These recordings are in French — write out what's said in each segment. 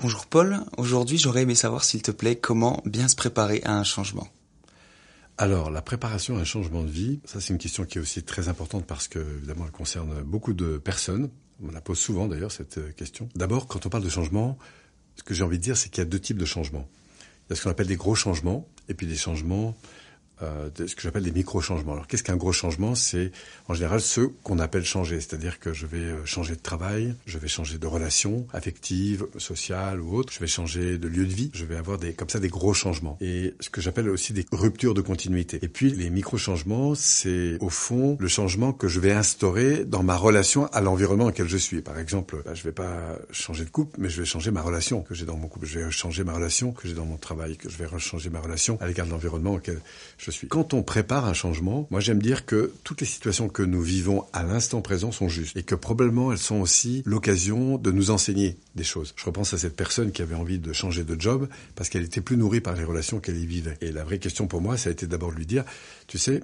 Bonjour Paul, aujourd'hui j'aurais aimé savoir s'il te plaît comment bien se préparer à un changement. Alors, la préparation à un changement de vie, ça c'est une question qui est aussi très importante parce que, évidemment, elle concerne beaucoup de personnes. On la pose souvent d'ailleurs, cette euh, question. D'abord, quand on parle de changement, ce que j'ai envie de dire, c'est qu'il y a deux types de changements. Il y a ce qu'on appelle des gros changements et puis des changements euh, ce que j'appelle des micro-changements. Alors qu'est-ce qu'un gros changement? C'est en général ce qu'on appelle changer, c'est-à-dire que je vais euh, changer de travail, je vais changer de relation affective, sociale ou autre, je vais changer de lieu de vie, je vais avoir des comme ça des gros changements. Et ce que j'appelle aussi des ruptures de continuité. Et puis les micro-changements, c'est au fond le changement que je vais instaurer dans ma relation à l'environnement dans lequel je suis. Par exemple, bah, je vais pas changer de couple, mais je vais changer ma relation que j'ai dans mon couple, je vais changer ma relation que j'ai dans mon travail, que je vais changer ma relation à l'égard de l'environnement auquel je suis. Quand on prépare un changement, moi j'aime dire que toutes les situations que nous vivons à l'instant présent sont justes et que probablement elles sont aussi l'occasion de nous enseigner des choses. Je repense à cette personne qui avait envie de changer de job parce qu'elle était plus nourrie par les relations qu'elle y vivait. Et la vraie question pour moi, ça a été d'abord de lui dire, tu sais,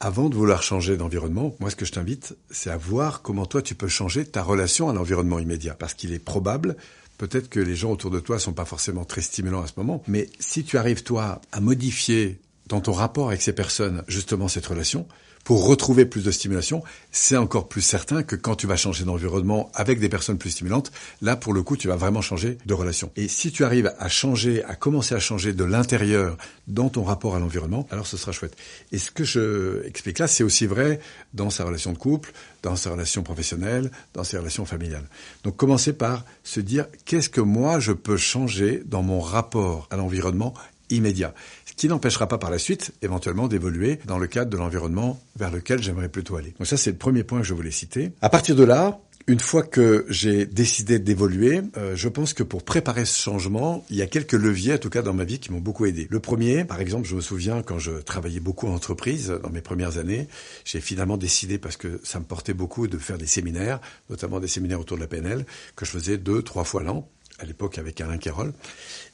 avant de vouloir changer d'environnement, moi ce que je t'invite, c'est à voir comment toi tu peux changer ta relation à l'environnement immédiat. Parce qu'il est probable Peut-être que les gens autour de toi sont pas forcément très stimulants à ce moment, mais si tu arrives toi à modifier dans ton rapport avec ces personnes, justement cette relation, pour retrouver plus de stimulation, c'est encore plus certain que quand tu vas changer d'environnement avec des personnes plus stimulantes, là, pour le coup, tu vas vraiment changer de relation. Et si tu arrives à changer, à commencer à changer de l'intérieur dans ton rapport à l'environnement, alors ce sera chouette. Et ce que je explique là, c'est aussi vrai dans sa relation de couple, dans sa relation professionnelle, dans ses relations familiales. Donc, commencer par se dire, qu'est-ce que moi je peux changer dans mon rapport à l'environnement immédiat, qui n'empêchera pas par la suite éventuellement d'évoluer dans le cadre de l'environnement vers lequel j'aimerais plutôt aller. Donc ça c'est le premier point que je voulais citer. À partir de là, une fois que j'ai décidé d'évoluer, euh, je pense que pour préparer ce changement, il y a quelques leviers, en tout cas dans ma vie, qui m'ont beaucoup aidé. Le premier, par exemple, je me souviens quand je travaillais beaucoup en entreprise dans mes premières années, j'ai finalement décidé, parce que ça me portait beaucoup, de faire des séminaires, notamment des séminaires autour de la PNL, que je faisais deux, trois fois l'an à l'époque avec Alain Carroll.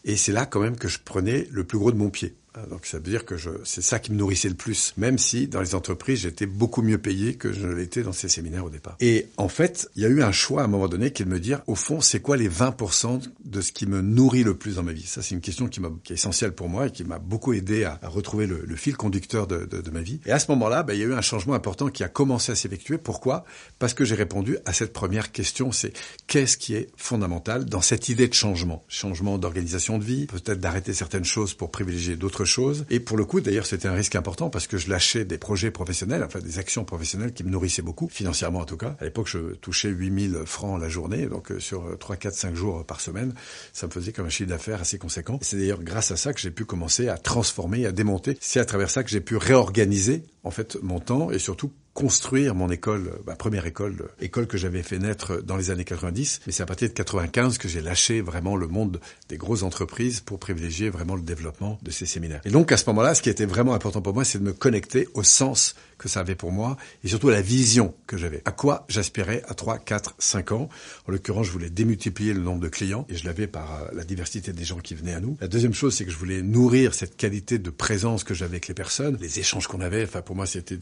Et c'est là quand même que je prenais le plus gros de mon pied. Ah, donc ça veut dire que c'est ça qui me nourrissait le plus, même si dans les entreprises j'étais beaucoup mieux payé que je ne l'étais dans ces séminaires au départ. Et en fait, il y a eu un choix à un moment donné qui est de me dire, au fond, c'est quoi les 20% de ce qui me nourrit le plus dans ma vie? Ça, c'est une question qui, qui est essentielle pour moi et qui m'a beaucoup aidé à, retrouver le, le, fil conducteur de, de, ma vie. Et à ce moment-là, ben, il y a eu un changement important qui a commencé à s'effectuer. Pourquoi? Parce que j'ai répondu à cette première question, c'est qu'est-ce qui est fondamental dans cette idée de changement? Changement d'organisation de vie, peut-être d'arrêter certaines choses pour privilégier d'autres chose. Et pour le coup, d'ailleurs, c'était un risque important parce que je lâchais des projets professionnels, enfin des actions professionnelles qui me nourrissaient beaucoup, financièrement en tout cas. À l'époque, je touchais 8000 francs la journée, donc euh, sur 3, 4, 5 jours par semaine, ça me faisait comme un chiffre d'affaires assez conséquent. C'est d'ailleurs grâce à ça que j'ai pu commencer à transformer, à démonter. C'est à travers ça que j'ai pu réorganiser en fait mon temps et surtout construire mon école, ma première école, école que j'avais fait naître dans les années 90. Mais c'est à partir de 95 que j'ai lâché vraiment le monde des grosses entreprises pour privilégier vraiment le développement de ces séminaires. Et donc à ce moment-là, ce qui était vraiment important pour moi, c'est de me connecter au sens que ça avait pour moi et surtout la vision que j'avais. À quoi j'aspirais à 3, 4, 5 ans? En l'occurrence, je voulais démultiplier le nombre de clients et je l'avais par euh, la diversité des gens qui venaient à nous. La deuxième chose, c'est que je voulais nourrir cette qualité de présence que j'avais avec les personnes, les échanges qu'on avait. Enfin, pour moi, c'était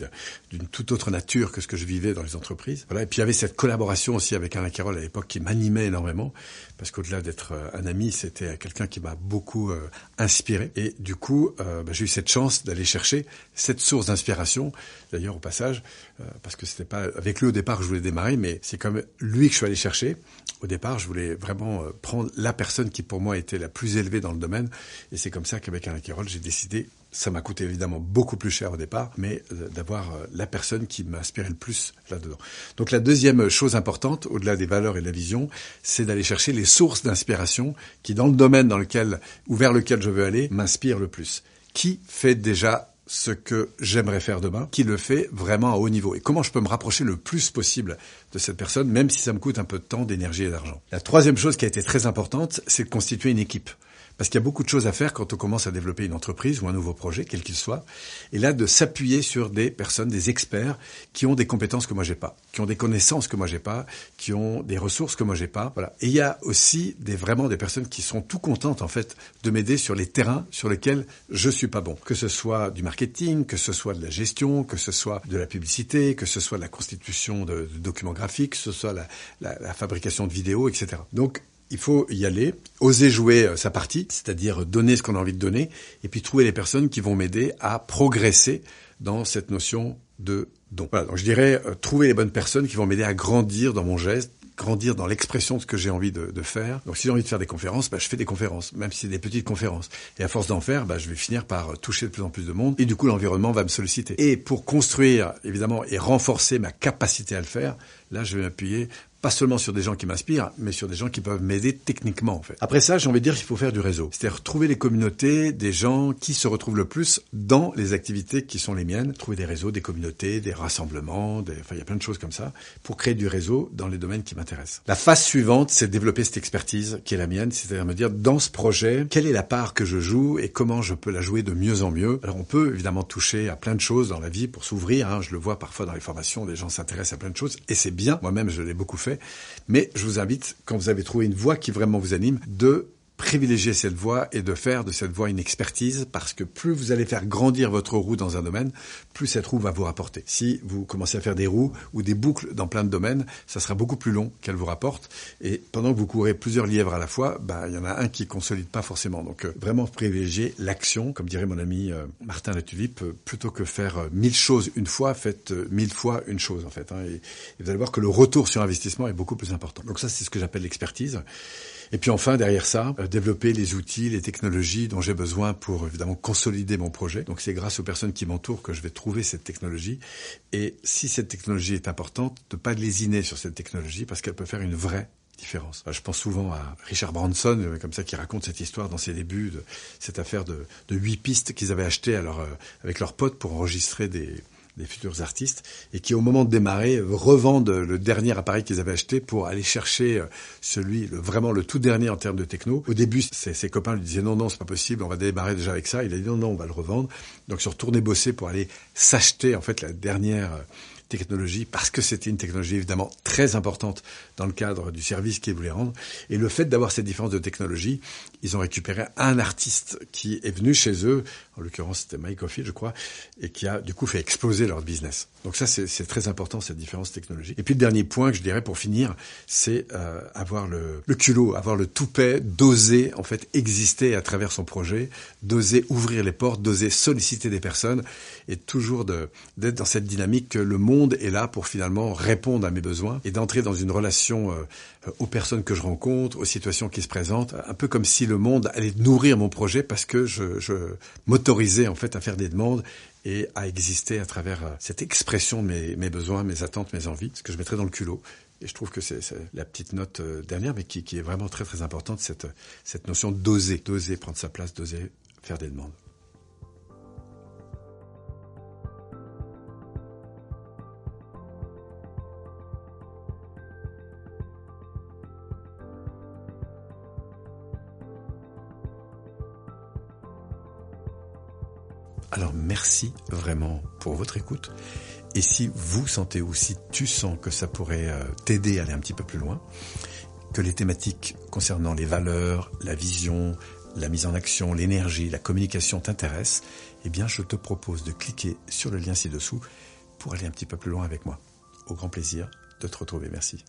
d'une toute autre nature que ce que je vivais dans les entreprises. Voilà. Et puis il y avait cette collaboration aussi avec Alain Carole à l'époque qui m'animait énormément, parce qu'au-delà d'être euh, un ami, c'était quelqu'un qui m'a beaucoup euh, inspiré. Et du coup, bah, j'ai eu cette chance d'aller chercher cette source d'inspiration. D'ailleurs, au passage, parce que c'était pas avec lui au départ que je voulais démarrer, mais c'est comme lui que je suis allé chercher. Au départ, je voulais vraiment prendre la personne qui pour moi était la plus élevée dans le domaine. Et c'est comme ça qu'avec Alain Carole, j'ai décidé ça m'a coûté évidemment beaucoup plus cher au départ, mais euh, d'avoir euh, la personne qui m'a inspiré le plus là-dedans. Donc la deuxième chose importante, au-delà des valeurs et de la vision, c'est d'aller chercher les sources d'inspiration qui, dans le domaine dans lequel ou vers lequel je veux aller, m'inspirent le plus. Qui fait déjà ce que j'aimerais faire demain, qui le fait vraiment à haut niveau et comment je peux me rapprocher le plus possible de cette personne, même si ça me coûte un peu de temps, d'énergie et d'argent. La troisième chose qui a été très importante, c'est de constituer une équipe. Parce qu'il y a beaucoup de choses à faire quand on commence à développer une entreprise ou un nouveau projet, quel qu'il soit. Et là, de s'appuyer sur des personnes, des experts qui ont des compétences que moi j'ai pas, qui ont des connaissances que moi j'ai pas, qui ont des ressources que moi j'ai pas. Voilà. Et il y a aussi des, vraiment des personnes qui sont tout contentes, en fait, de m'aider sur les terrains sur lesquels je suis pas bon. Que ce soit du marketing, que ce soit de la gestion, que ce soit de la publicité, que ce soit de la constitution de, documents graphiques, que ce soit la, la, la fabrication de vidéos, etc. Donc, il faut y aller, oser jouer euh, sa partie, c'est-à-dire donner ce qu'on a envie de donner, et puis trouver les personnes qui vont m'aider à progresser dans cette notion de don. Voilà, donc je dirais euh, trouver les bonnes personnes qui vont m'aider à grandir dans mon geste, grandir dans l'expression de ce que j'ai envie de, de, faire. Donc si j'ai envie de faire des conférences, bah, je fais des conférences, même si c'est des petites conférences. Et à force d'en faire, bah, je vais finir par toucher de plus en plus de monde. Et du coup, l'environnement va me solliciter. Et pour construire, évidemment, et renforcer ma capacité à le faire, là, je vais m'appuyer pas seulement sur des gens qui m'inspirent, mais sur des gens qui peuvent m'aider techniquement en fait. Après ça, j'ai envie de dire qu'il faut faire du réseau. C'est-à-dire trouver les communautés des gens qui se retrouvent le plus dans les activités qui sont les miennes. Trouver des réseaux, des communautés, des rassemblements, des... enfin il y a plein de choses comme ça pour créer du réseau dans les domaines qui m'intéressent. La phase suivante, c'est développer cette expertise qui est la mienne, c'est-à-dire me dire dans ce projet, quelle est la part que je joue et comment je peux la jouer de mieux en mieux? Alors on peut évidemment toucher à plein de choses dans la vie pour s'ouvrir. Hein. Je le vois parfois dans les formations, des gens s'intéressent à plein de choses et c'est bien. Moi-même, je l'ai beaucoup fait mais je vous invite, quand vous avez trouvé une voie qui vraiment vous anime, de privilégier cette voie et de faire de cette voie une expertise parce que plus vous allez faire grandir votre roue dans un domaine, plus cette roue va vous rapporter. Si vous commencez à faire des roues ou des boucles dans plein de domaines, ça sera beaucoup plus long qu'elle vous rapporte. Et pendant que vous courez plusieurs lièvres à la fois, bah, il y en a un qui consolide pas forcément. Donc, euh, vraiment privilégier l'action, comme dirait mon ami euh, Martin Latulippe, euh, plutôt que faire mille choses une fois, faites mille fois une chose, en fait. Hein. et vous allez voir que le retour sur investissement est beaucoup plus important. Donc ça, c'est ce que j'appelle l'expertise. Et puis enfin, derrière ça, euh, développer les outils, les technologies dont j'ai besoin pour évidemment consolider mon projet. Donc c'est grâce aux personnes qui m'entourent que je vais trouver cette technologie. Et si cette technologie est importante, de pas lésiner sur cette technologie parce qu'elle peut faire une vraie différence. Je pense souvent à Richard Branson, euh, comme ça, qui raconte cette histoire dans ses débuts, de cette affaire de huit pistes qu'ils avaient achetées euh, avec leurs potes pour enregistrer des, des futurs artistes, et qui au moment de démarrer revendent le dernier appareil qu'ils avaient acheté pour aller chercher euh, celui, vraiment le tout dernier en termes de techno. Au début, ses, ses copains lui disaient non, non, c'est pas possible, on va démarrer déjà avec ça. Il a dit non, non, on va le revendre. Donc, se retourner bosser pour aller s'acheter en fait la dernière euh, technologie parce que c'était une technologie évidemment très importante dans le cadre du service qu'ils voulaient rendre. Et le fait d'avoir cette différence de technologie, ils ont récupéré un artiste qui est venu chez eux, en l'occurrence c'était Mike Offield je crois, et qui a du coup fait exploser leur business. Donc ça c'est très important cette différence technologique. Et puis le dernier point que je dirais pour finir, c'est euh, avoir le, le culot, avoir le toupet, d'oser en fait exister à travers son projet, d'oser ouvrir les portes, d'oser solliciter des personnes, et toujours d'être dans cette dynamique que le monde est là pour finalement répondre à mes besoins et d'entrer dans une relation euh, aux personnes que je rencontre, aux situations qui se présentent, un peu comme si le monde allait nourrir mon projet parce que je, m'autorisais en fait à faire des demandes et à exister à travers euh, cette expression de mes, mes besoins, mes attentes, mes envies, ce que je mettrais dans le culot. Et je trouve que c'est la petite note euh, dernière, mais qui, qui, est vraiment très très importante, cette, cette notion d'oser, d'oser prendre sa place, d'oser faire des demandes. Alors merci vraiment pour votre écoute. Et si vous sentez ou si tu sens que ça pourrait euh, t'aider à aller un petit peu plus loin, que les thématiques concernant les valeurs, la vision, la mise en action, l'énergie, la communication t'intéressent, eh bien je te propose de cliquer sur le lien ci-dessous pour aller un petit peu plus loin avec moi. Au grand plaisir de te retrouver. Merci.